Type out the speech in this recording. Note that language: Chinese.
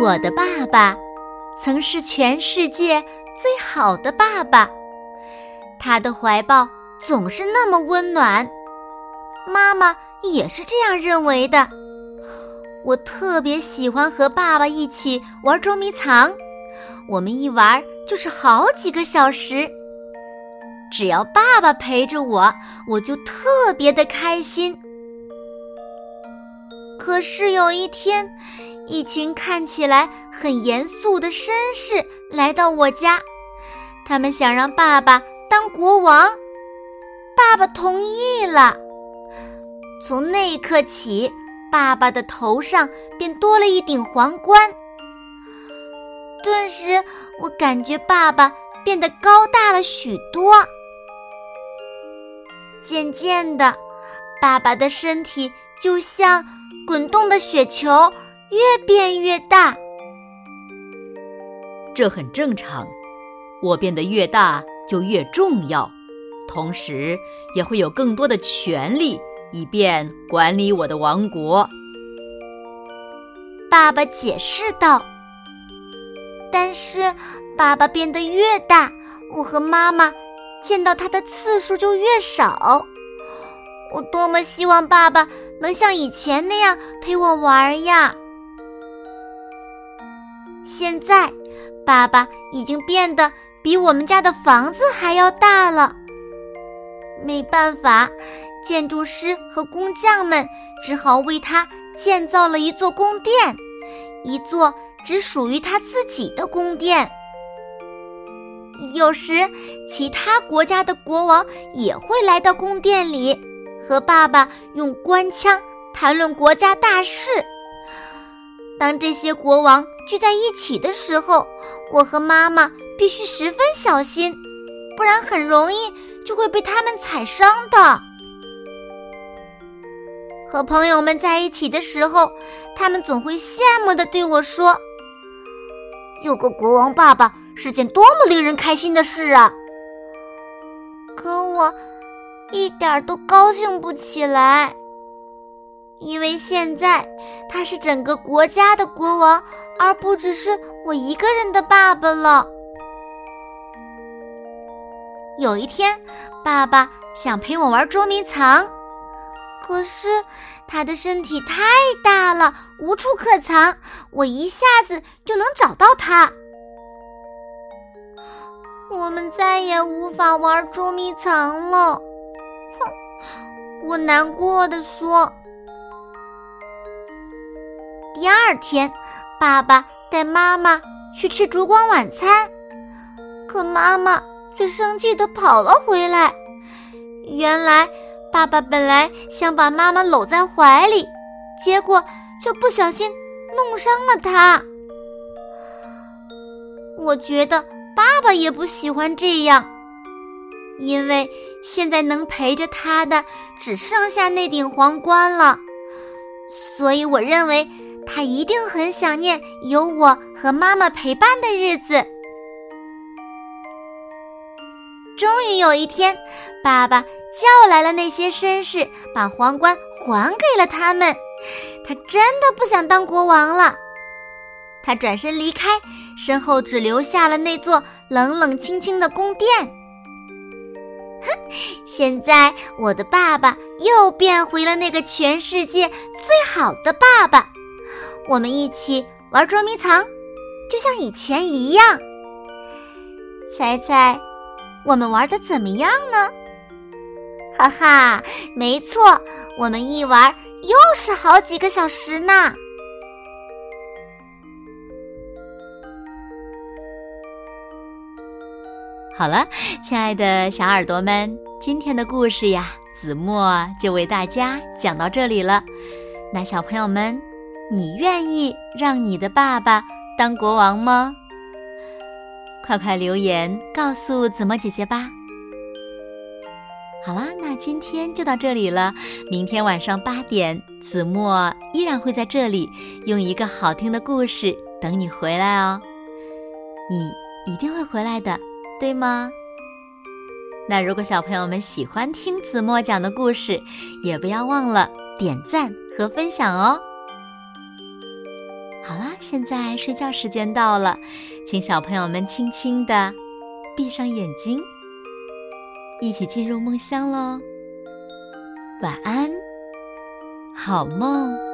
我的爸爸曾是全世界最好的爸爸，他的怀抱总是那么温暖。妈妈也是这样认为的。我特别喜欢和爸爸一起玩捉迷藏，我们一玩就是好几个小时。只要爸爸陪着我，我就特别的开心。可是有一天。一群看起来很严肃的绅士来到我家，他们想让爸爸当国王。爸爸同意了。从那一刻起，爸爸的头上便多了一顶皇冠。顿时，我感觉爸爸变得高大了许多。渐渐的，爸爸的身体就像滚动的雪球。越变越大，这很正常。我变得越大就越重要，同时也会有更多的权利，以便管理我的王国。爸爸解释道。但是，爸爸变得越大，我和妈妈见到他的次数就越少。我多么希望爸爸能像以前那样陪我玩呀！现在，爸爸已经变得比我们家的房子还要大了。没办法，建筑师和工匠们只好为他建造了一座宫殿，一座只属于他自己的宫殿。有时，其他国家的国王也会来到宫殿里，和爸爸用官腔谈论国家大事。当这些国王聚在一起的时候，我和妈妈必须十分小心，不然很容易就会被他们踩伤的。和朋友们在一起的时候，他们总会羡慕地对我说：“有个国王爸爸是件多么令人开心的事啊！”可我一点都高兴不起来。因为现在他是整个国家的国王，而不只是我一个人的爸爸了。有一天，爸爸想陪我玩捉迷藏，可是他的身体太大了，无处可藏，我一下子就能找到他。我们再也无法玩捉迷藏了。哼，我难过的说。第二天，爸爸带妈妈去吃烛光晚餐，可妈妈却生气地跑了回来。原来，爸爸本来想把妈妈搂在怀里，结果却不小心弄伤了她。我觉得爸爸也不喜欢这样，因为现在能陪着他的只剩下那顶皇冠了，所以我认为。他一定很想念有我和妈妈陪伴的日子。终于有一天，爸爸叫来了那些绅士，把皇冠还给了他们。他真的不想当国王了。他转身离开，身后只留下了那座冷冷清清的宫殿。哼，现在我的爸爸又变回了那个全世界最好的爸爸。我们一起玩捉迷藏，就像以前一样。猜猜，我们玩的怎么样呢？哈哈，没错，我们一玩又是好几个小时呢。好了，亲爱的小耳朵们，今天的故事呀，子墨就为大家讲到这里了。那小朋友们。你愿意让你的爸爸当国王吗？快快留言告诉子墨姐姐吧。好啦，那今天就到这里了。明天晚上八点，子墨依然会在这里，用一个好听的故事等你回来哦。你一定会回来的，对吗？那如果小朋友们喜欢听子墨讲的故事，也不要忘了点赞和分享哦。现在睡觉时间到了，请小朋友们轻轻的闭上眼睛。一起进入梦乡喽，晚安，好梦。